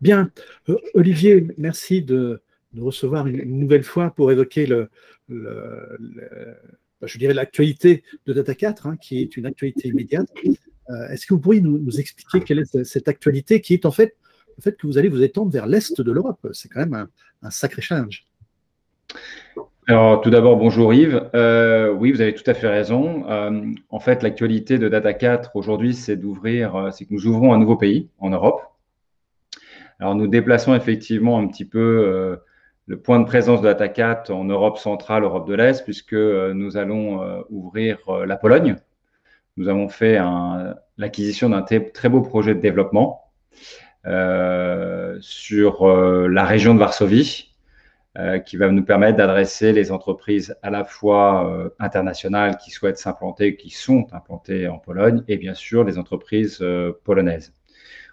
Bien, euh, Olivier, merci de nous recevoir une, nouvelle fois pour évoquer le, bah, je dirais l'actualité de Data 4, hein, qui est une actualité immédiate. Euh, est-ce que vous pourriez nous, expliquer quelle est cette actualité qui est en fait le fait que vous allez vous étendre vers l'Est de l'Europe? C'est quand même un, sacré challenge. Alors, tout d'abord, bonjour Yves. Euh, oui, vous avez tout à fait raison. en fait, l'actualité de Data 4 aujourd'hui, c'est d'ouvrir, c'est que nous ouvrons un nouveau pays en Europe. Alors, nous déplaçons effectivement un petit peu euh, le point de présence de Data4 en Europe centrale, Europe de l'Est, puisque euh, nous allons euh, ouvrir la Pologne. Nous avons fait l'acquisition d'un très beau projet de développement sur la région de Varsovie, qui va nous permettre d'adresser les entreprises à la fois internationales qui souhaitent s'implanter, qui sont implantées en Pologne, et bien sûr les entreprises polonaises.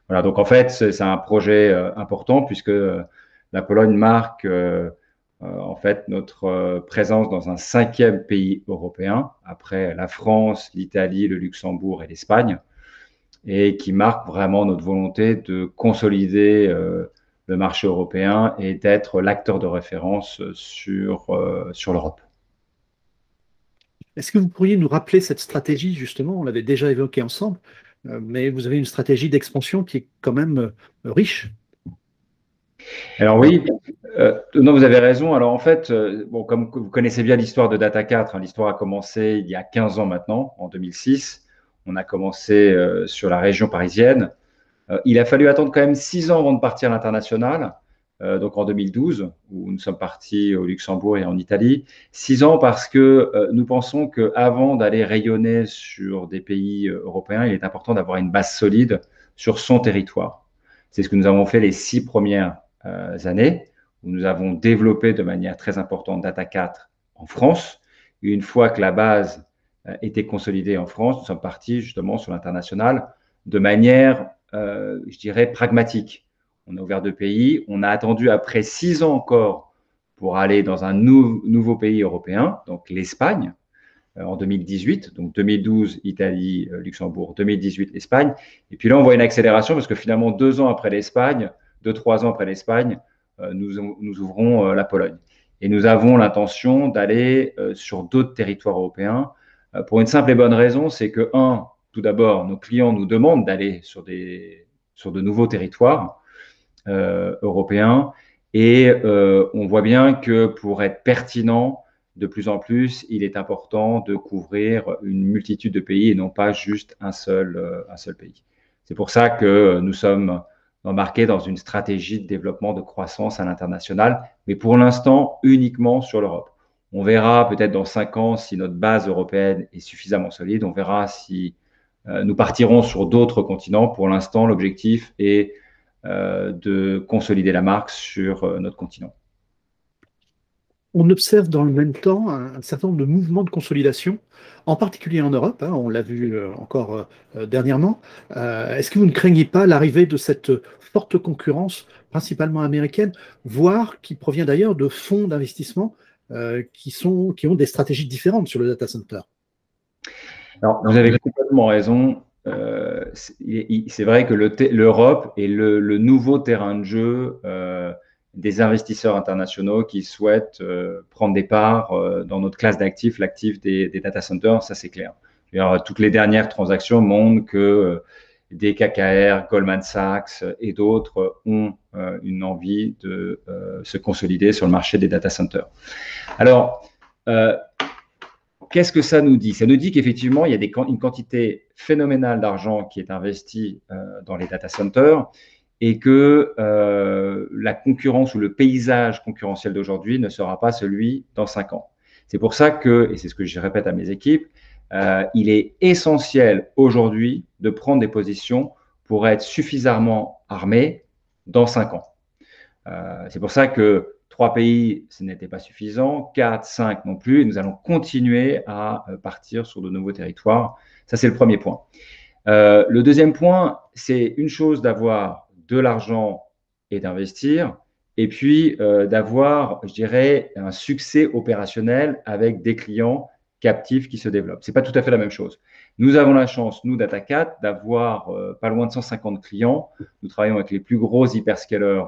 Voilà, donc en fait, c'est un projet euh, important puisque euh, la Pologne marque euh, en fait notre présence dans un cinquième pays européen après la France, l'Italie, le Luxembourg et l'Espagne, et qui marque vraiment notre volonté de consolider le marché européen et d'être l'acteur de référence sur, sur l'Europe. Est-ce que vous pourriez nous rappeler cette stratégie, justement, on l'avait déjà évoqué ensemble, mais vous avez une stratégie d'expansion qui est quand même euh, riche. Alors oui, euh, non, vous avez raison. Alors en fait, comme vous connaissez bien l'histoire de Data 4, hein, l'histoire a commencé il y a 15 ans maintenant, en 2006. On a commencé sur la région parisienne. il a fallu attendre quand même 6 ans avant de partir à l'international. Euh, donc en 2012, où nous sommes partis au Luxembourg et en Italie. Six ans parce que euh, nous pensons qu'avant d'aller rayonner sur des pays euh, européens, il est important d'avoir une base solide sur son territoire. C'est ce que nous avons fait les six premières années, où nous avons développé de manière très importante Data 4 en France. une fois que la base était consolidée en France, nous sommes partis justement sur l'international de manière, je dirais, pragmatique on a ouvert deux pays. On a attendu après six ans encore pour aller dans un nouveau pays européen, donc l'Espagne, euh, en 2018. Donc 2012, Italie, euh, Luxembourg, 2018, l'Espagne. Et puis là, on voit une accélération parce que finalement, deux ans après l'Espagne, deux, trois ans après l'Espagne, euh, nous, ouvrons la Pologne. Et nous avons l'intention d'aller sur d'autres territoires européens pour une simple et bonne raison, c'est que, un, tout d'abord, nos clients nous demandent d'aller sur de nouveaux territoires. Euh, européen. Et euh, on voit bien que pour être pertinent, de plus en plus, il est important de couvrir une multitude de pays et non pas juste un seul, euh, un seul pays. C'est pour ça que nous sommes embarqués dans une stratégie de développement de croissance à l'international, mais pour l'instant uniquement sur l'Europe. On verra peut-être dans cinq ans si notre base européenne est suffisamment solide. On verra si nous partirons sur d'autres continents. Pour l'instant, l'objectif est de consolider la marque sur euh, notre continent. On observe dans le même temps un, certain nombre de mouvements de consolidation, en particulier en Europe, hein, on l'a vu euh, encore dernièrement. Est-ce que vous ne craignez pas l'arrivée de cette forte concurrence, principalement américaine, voire qui provient d'ailleurs de fonds d'investissement qui, sont, qui ont des stratégies différentes sur le data center? Alors, vous avez complètement raison. Euh, c'est vrai que l'Europe est le, nouveau terrain de jeu euh, des investisseurs internationaux qui souhaitent euh, prendre des parts dans notre classe d'actifs, l'actif des, data centers, ça c'est clair. toutes les dernières transactions montrent que des KKR, Goldman Sachs et d'autres ont une envie de se consolider sur le marché des data centers. Alors, qu'est-ce que ça nous dit? Ça nous dit qu'effectivement, il y a une quantité phénoménale d'argent qui est investie euh, dans les data centers et que euh, la concurrence ou le paysage concurrentiel d'aujourd'hui ne sera pas celui dans cinq ans. C'est pour ça que, et c'est ce que je répète à mes équipes, euh, il est essentiel aujourd'hui de prendre des positions pour être suffisamment armé dans cinq ans. c'est pour ça que Trois pays, ce n'était pas suffisant. Quatre, cinq non plus. Et nous allons continuer à euh, partir sur de nouveaux territoires. Ça, c'est le premier point. Euh, le deuxième point, c'est une chose d'avoir de l'argent et d'investir, et puis euh, d'avoir, je dirais, un succès opérationnel avec des clients captif qui se développe. Ce n'est pas tout à fait la même chose. Nous avons la chance, nous, DataCat, d'avoir pas loin de 150 clients. Nous travaillons avec les plus gros hyperscalers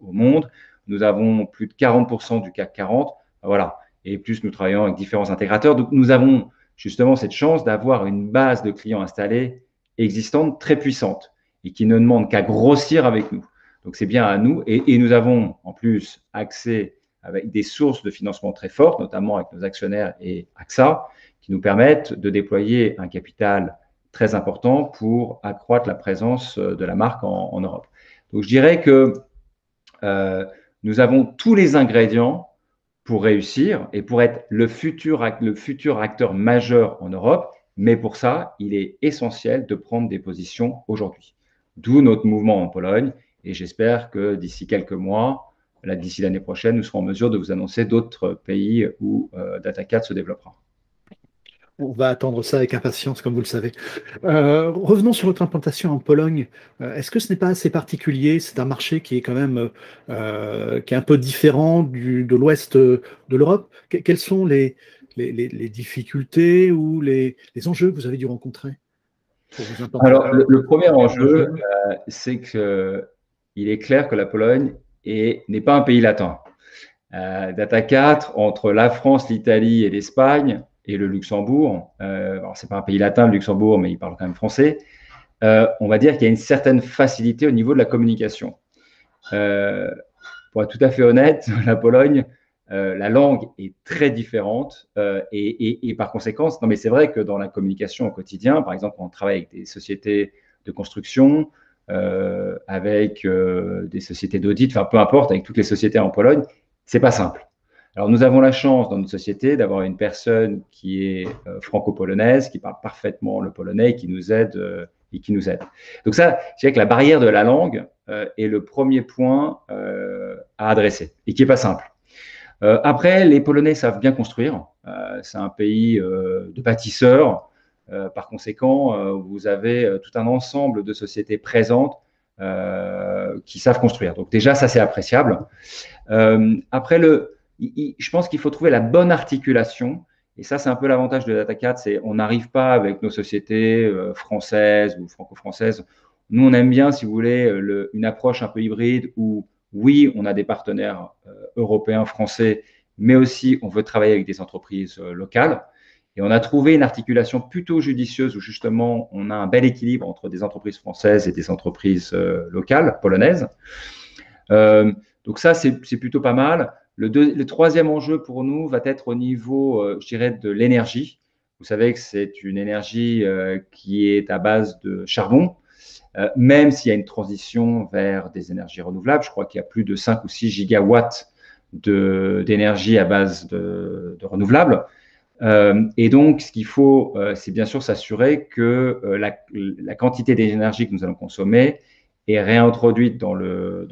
au monde. Nous avons plus de 40% du CAC 40. Voilà. Et plus, nous travaillons avec différents intégrateurs. Donc, nous avons justement cette chance d'avoir une base de clients installés existante très puissante et qui ne demande qu'à grossir avec nous. Donc, c'est bien à nous. Et, nous avons en plus accès avec des sources de financement très fortes, notamment avec nos actionnaires et AXA, qui nous permettent de déployer un capital très important pour accroître la présence de la marque en, Europe. Donc, je dirais que euh, nous avons tous les ingrédients pour réussir et pour être le futur, acteur majeur en Europe. Mais pour ça, il est essentiel de prendre des positions aujourd'hui. D'où notre mouvement en Pologne. Et j'espère que d'ici quelques mois, d'ici l'année prochaine, nous serons en mesure de vous annoncer d'autres pays où euh, DataCat se développera. On va attendre ça avec impatience, comme vous le savez. Euh, revenons sur votre implantation en Pologne. Euh, est-ce que ce n'est pas assez particulier? C'est un marché qui est quand même euh, qui est un peu différent du, de l'ouest de l'Europe. quelles sont les, les, difficultés ou les, enjeux que vous avez dû rencontrer Alors, le, premier enjeu, c'est qu'il est clair que la Pologne n'est pas un pays latin. Data 4, entre la France, l'Italie et l'Espagne, et le Luxembourg, euh, alors c'est pas un pays latin, le Luxembourg, mais il parle quand même français, euh, on va dire qu'il y a une certaine facilité au niveau de la communication. Euh, pour être tout à fait honnête, la Pologne, euh, la langue est très différente et, par conséquent, non mais c'est vrai que dans la communication au quotidien, par exemple, on travaille avec des sociétés de construction, avec des sociétés d'audit, enfin peu importe, avec toutes les sociétés en Pologne, c'est pas simple. Alors, nous avons la chance dans notre société d'avoir une personne qui est euh, franco-polonaise, qui parle parfaitement le polonais et qui nous aide. Euh, et qui nous aide. Donc ça, je dirais que la barrière de la langue euh, est le premier point à adresser et qui n'est pas simple. après, les Polonais savent bien construire. C'est un pays de bâtisseurs. par conséquent, vous avez tout un ensemble de sociétés présentes qui savent construire. Donc déjà, ça c'est appréciable. après, le, je pense qu'il faut trouver la bonne articulation. Et ça, c'est un peu l'avantage de Data4, c'est on n'arrive pas avec nos sociétés euh, françaises ou franco-françaises. Nous, on aime bien, si vous voulez, le, une approche un peu hybride où, oui, on a des partenaires euh, européens, français, mais aussi on veut travailler avec des entreprises euh, locales. Et on a trouvé une articulation plutôt judicieuse où justement on a un bel équilibre entre des entreprises françaises et des entreprises locales, polonaises. donc ça, c'est plutôt pas mal. Le, troisième enjeu pour nous va être au niveau, euh, je dirais, de l'énergie. Vous savez que c'est une énergie euh, qui est à base de charbon, euh, même s'il y a une transition vers des énergies renouvelables. Je crois qu'il y a plus de 5 ou 6 gigawatts d'énergie à base de, renouvelables. et donc, ce qu'il faut, c'est bien sûr s'assurer que la, quantité d'énergie que nous allons consommer est réintroduite dans le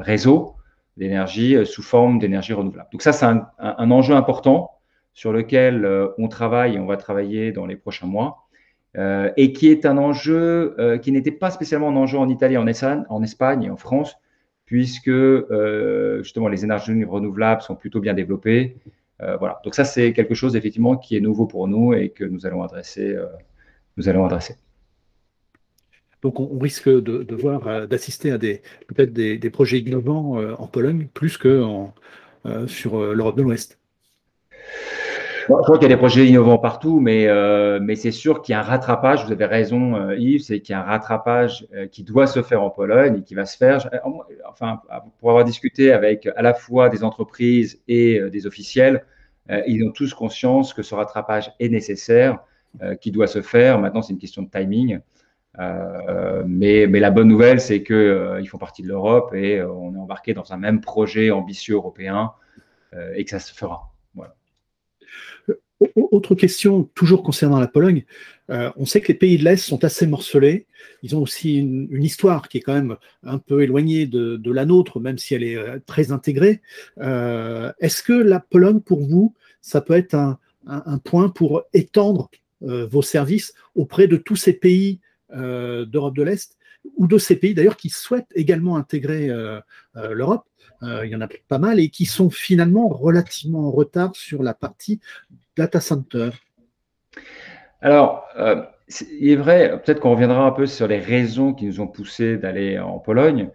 réseau d'énergie euh, sous forme d'énergie renouvelable. Donc ça, c'est un, enjeu important sur lequel euh, on travaille et on va travailler dans les prochains mois, euh, et qui est un enjeu qui n'était pas spécialement un enjeu en Italie, en, en Espagne et en France, puisque justement les énergies renouvelables sont plutôt bien développées. voilà. Donc ça, c'est quelque chose effectivement qui est nouveau pour nous et que nous allons adresser. nous allons adresser. Donc on, risque de, voir, euh, d'assister à des peut-être des, projets innovants euh, en Pologne plus que euh, sur l'Europe de l'Ouest. je crois qu'il y a des projets innovants partout, mais, c'est sûr qu'il y a un rattrapage, vous avez raison Yves, c'est qu'il y a un rattrapage qui doit se faire en Pologne et qui va se faire. Enfin, pour avoir discuté avec à la fois des entreprises et des officiels, ils ont tous conscience que ce rattrapage est nécessaire, qui doit se faire. Maintenant, c'est une question de timing. Euh, mais, la bonne nouvelle, c'est qu'ils euh, font partie de l'Europe et euh, on est embarqué dans un même projet ambitieux européen et que ça se fera. Autre question, toujours concernant la Pologne. on sait que les pays de l'Est sont assez morcelés. Ils ont aussi une, histoire qui est quand même un peu éloignée de, la nôtre, même si elle est très intégrée. Est-ce que la Pologne, pour vous, ça peut être un point pour étendre vos services auprès de tous ces pays euh, d'Europe de l'Est ou de ces pays d'ailleurs qui souhaitent également intégrer euh, euh, l'Europe. il y en a pas mal et qui sont finalement relativement en retard sur la partie data center. Alors, il est vrai, peut-être qu'on reviendra un peu sur les raisons qui nous ont poussé d'aller en Pologne,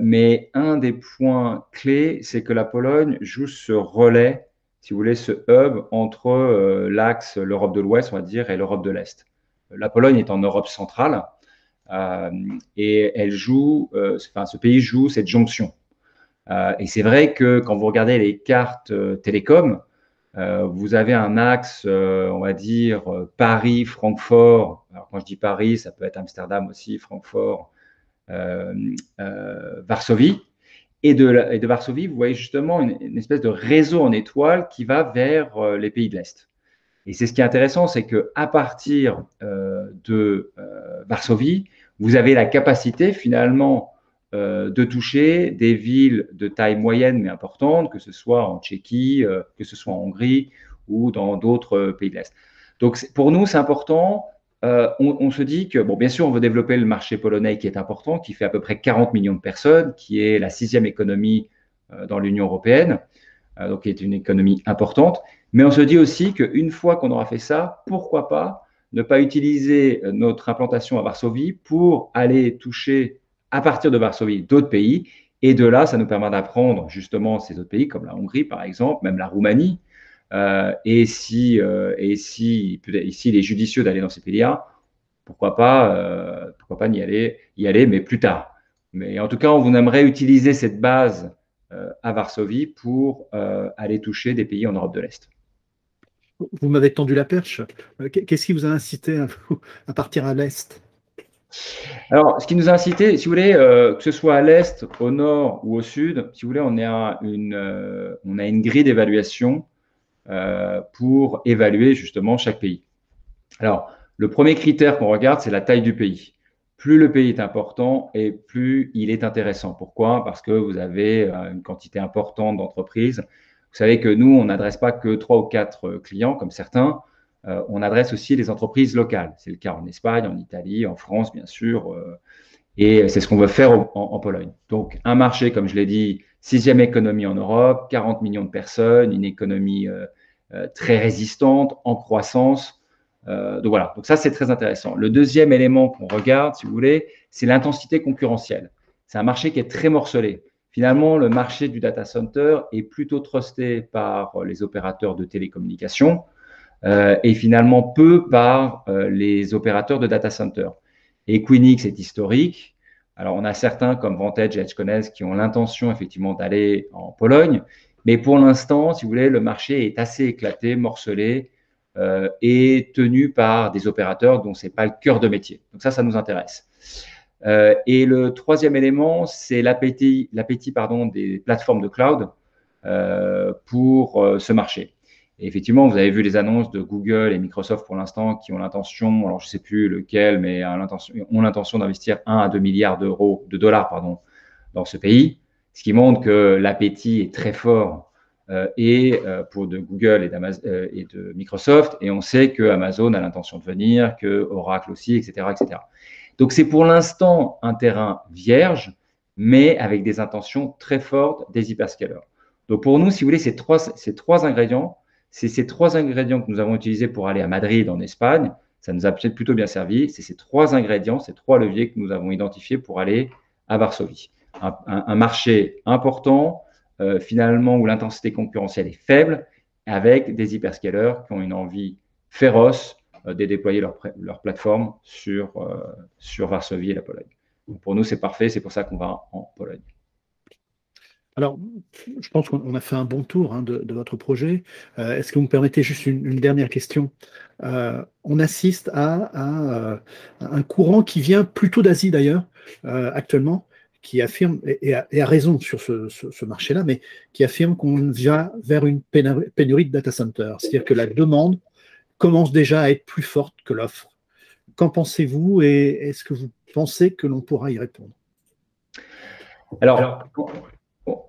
mais un des points clés, c'est que la Pologne joue ce relais, si vous voulez, ce hub entre l'axe l'Europe de l'Ouest, on va dire, et l'Europe de l'Est. La Pologne est en Europe centrale et elle joue, enfin, ce pays joue cette jonction. et c'est vrai que quand vous regardez les cartes télécom, euh, vous avez un axe, euh, on va dire, euh, Paris-Francfort. Alors, quand je dis Paris, ça peut être Amsterdam aussi, Francfort, Varsovie. Et de, et de, Varsovie, vous voyez justement une, espèce de réseau en étoile qui va vers les pays de l'Est. Et c'est ce qui est intéressant, c'est que à partir de Varsovie, vous avez la capacité finalement euh, de toucher des villes de taille moyenne mais importante, que ce soit en Tchéquie, euh, que ce soit en Hongrie ou dans d'autres euh, pays de l'Est. Donc pour nous, c'est important. On, se dit que, bon, bien sûr, on veut développer le marché polonais qui est important, qui fait à peu près 40 millions de personnes, qui est la sixième économie dans l'Union européenne, donc qui est une économie importante. Mais on se dit aussi qu'une fois qu'on aura fait ça, pourquoi pas ne pas utiliser notre implantation à Varsovie pour aller toucher à partir de Varsovie d'autres pays. Et de là, ça nous permet d'apprendre justement ces autres pays, comme la Hongrie par exemple, même la Roumanie. Euh, et si, euh, et si, s'il est judicieux d'aller dans ces pays-là, pourquoi pas, euh, pourquoi pas y aller, y aller, mais plus tard. Mais en tout cas, on vous aimerait utiliser cette base à Varsovie pour aller toucher des pays en Europe de l'Est. Vous m'avez tendu la perche. Qu'est-ce qui vous a incité à partir à l'Est? Alors, ce qui nous a incité, si vous voulez, euh, que ce soit à l'est, au nord ou au sud, si vous voulez, on, a une, euh, on a une grille d'évaluation euh, pour évaluer justement chaque pays. Alors, le premier critère qu'on regarde, c'est la taille du pays. Plus le pays est important et plus il est intéressant. Pourquoi? Parce que vous avez une quantité importante d'entreprises. Vous savez que nous, on n'adresse pas que trois ou quatre clients comme certains. Euh, on adresse aussi les entreprises locales. C'est le cas en Espagne, en Italie, en France, bien sûr. Euh, et c'est ce qu'on veut faire en, Pologne. Donc, un marché, comme je l'ai dit, sixième économie en Europe, 40 millions de personnes, une économie euh, très résistante, en croissance. donc voilà, donc ça c'est très intéressant. Le deuxième élément qu'on regarde, si vous voulez, c'est l'intensité concurrentielle. C'est un marché qui est très morcelé. Finalement, le marché du data center est plutôt trusté par les opérateurs de télécommunications, euh, et finalement peu par euh, les opérateurs de data center. Equinix est historique. Alors, on a certains comme Vantage et Edgeconnex qui ont l'intention effectivement d'aller en Pologne, mais pour l'instant, si vous voulez, le marché est assez éclaté, morcelé euh, et tenu par des opérateurs dont c'est pas le cœur de métier. Donc ça, ça nous intéresse. Euh, et le troisième élément, c'est l'appétit, des plateformes de cloud euh, pour euh, ce marché effectivement, vous avez vu les annonces de Google et Microsoft pour l'instant qui ont l'intention, alors je ne sais plus lequel, mais ont l'intention d'investir 1 à 2 milliards d'euros, de dollars, pardon, dans ce pays, ce qui montre que l'appétit est très fort pour de Google et, et, de Microsoft, et on sait que Amazon a l'intention de venir, que Oracle aussi, etc., etc. Donc c'est pour l'instant un terrain vierge, mais avec des intentions très fortes des hyperscalers. Donc pour nous, si vous voulez, ces trois, ces trois ingrédients c'est ces trois ingrédients que nous avons utilisés pour aller à Madrid, en Espagne. Ça nous a peut-être plutôt bien servi. C'est ces trois ingrédients, ces trois leviers que nous avons identifiés pour aller à Varsovie. Un, marché important, euh, finalement, où l'intensité concurrentielle est faible, avec des hyperscalers qui ont une envie féroce de déployer leur, leur plateforme sur, euh, sur Varsovie et la Pologne. pour nous, c'est parfait. C'est pour ça qu'on va en Pologne. Alors, je pense qu'on a fait un bon tour hein, de, votre projet. Euh, est-ce que vous me permettez juste une, dernière question? Euh, On assiste à, euh, un courant qui vient plutôt d'Asie d'ailleurs, actuellement, qui affirme, et, a, raison sur ce, marché-là, mais qui affirme qu'on va vers une pénurie de data centers. C'est-à-dire que la demande commence déjà à être plus forte que l'offre. Qu'en pensez-vous et est-ce que vous pensez que l'on pourra y répondre? Alors,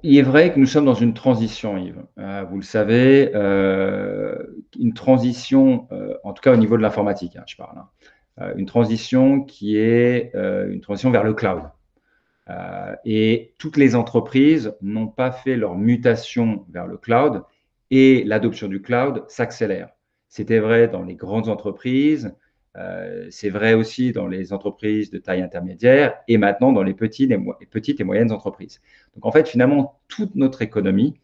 il est vrai que nous sommes dans une transition, Yves. Euh, vous le savez, euh, une transition, euh, en tout cas au niveau de l'informatique, hein, je parle, hein. une transition qui est une transition vers le cloud. et toutes les entreprises n'ont pas fait leur mutation vers le cloud et l'adoption du cloud s'accélère. C'était vrai dans les grandes entreprises, euh, c'est vrai aussi dans les entreprises de taille intermédiaire et maintenant dans les petites et, moyennes entreprises. Donc en fait, finalement, toute notre économie,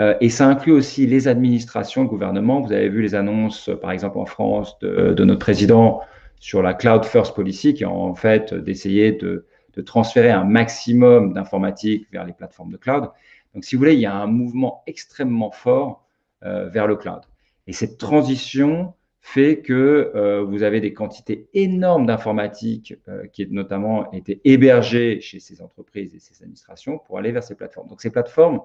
euh, et ça inclut aussi les administrations, le gouvernement. Vous avez vu les annonces, par exemple en France, de, notre président sur la Cloud First Policy, qui est en fait d'essayer de, transférer un maximum d'informatique vers les plateformes de cloud. Donc si vous voulez, il y a un mouvement extrêmement fort euh, vers le cloud. Et cette transition, fait que euh, vous avez des quantités énormes d'informatique euh, qui notamment été hébergées chez ces entreprises et ces administrations pour aller vers ces plateformes. Donc ces plateformes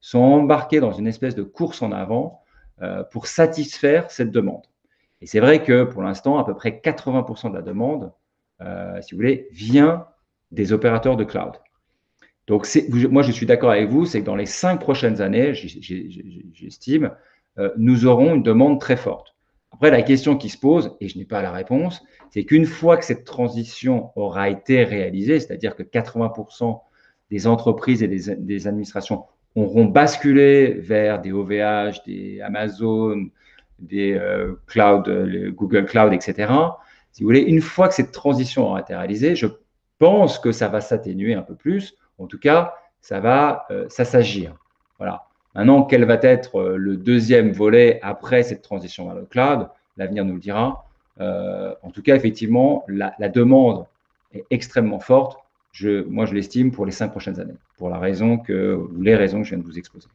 sont embarquées dans une espèce de course en avant euh, pour satisfaire cette demande. Et c'est vrai que pour l'instant, à peu près 80% de la demande, si vous voulez, vient des opérateurs de cloud. Donc moi, je suis d'accord avec vous, c'est que dans les cinq prochaines années, j'estime, nous aurons une demande très forte. Après, la question qui se pose, et je n'ai pas la réponse, c'est qu'une fois que cette transition aura été réalisée, c'est-à-dire que 80% des entreprises et des, administrations auront basculé vers des OVH, des Amazon, des euh, cloud, Google Cloud, etc. Si vous voulez, une fois que cette transition aura été réalisée, je pense que ça va s'atténuer un peu plus. En tout cas, ça va euh, s'agir. Voilà. Maintenant, quel va être euh, le deuxième volet après cette transition vers le cloud? L'avenir nous le dira. Euh, en tout cas, effectivement, la, demande est extrêmement forte. Je, moi, je l'estime pour les cinq prochaines années, pour la raison que, les raisons que je viens de vous exposer.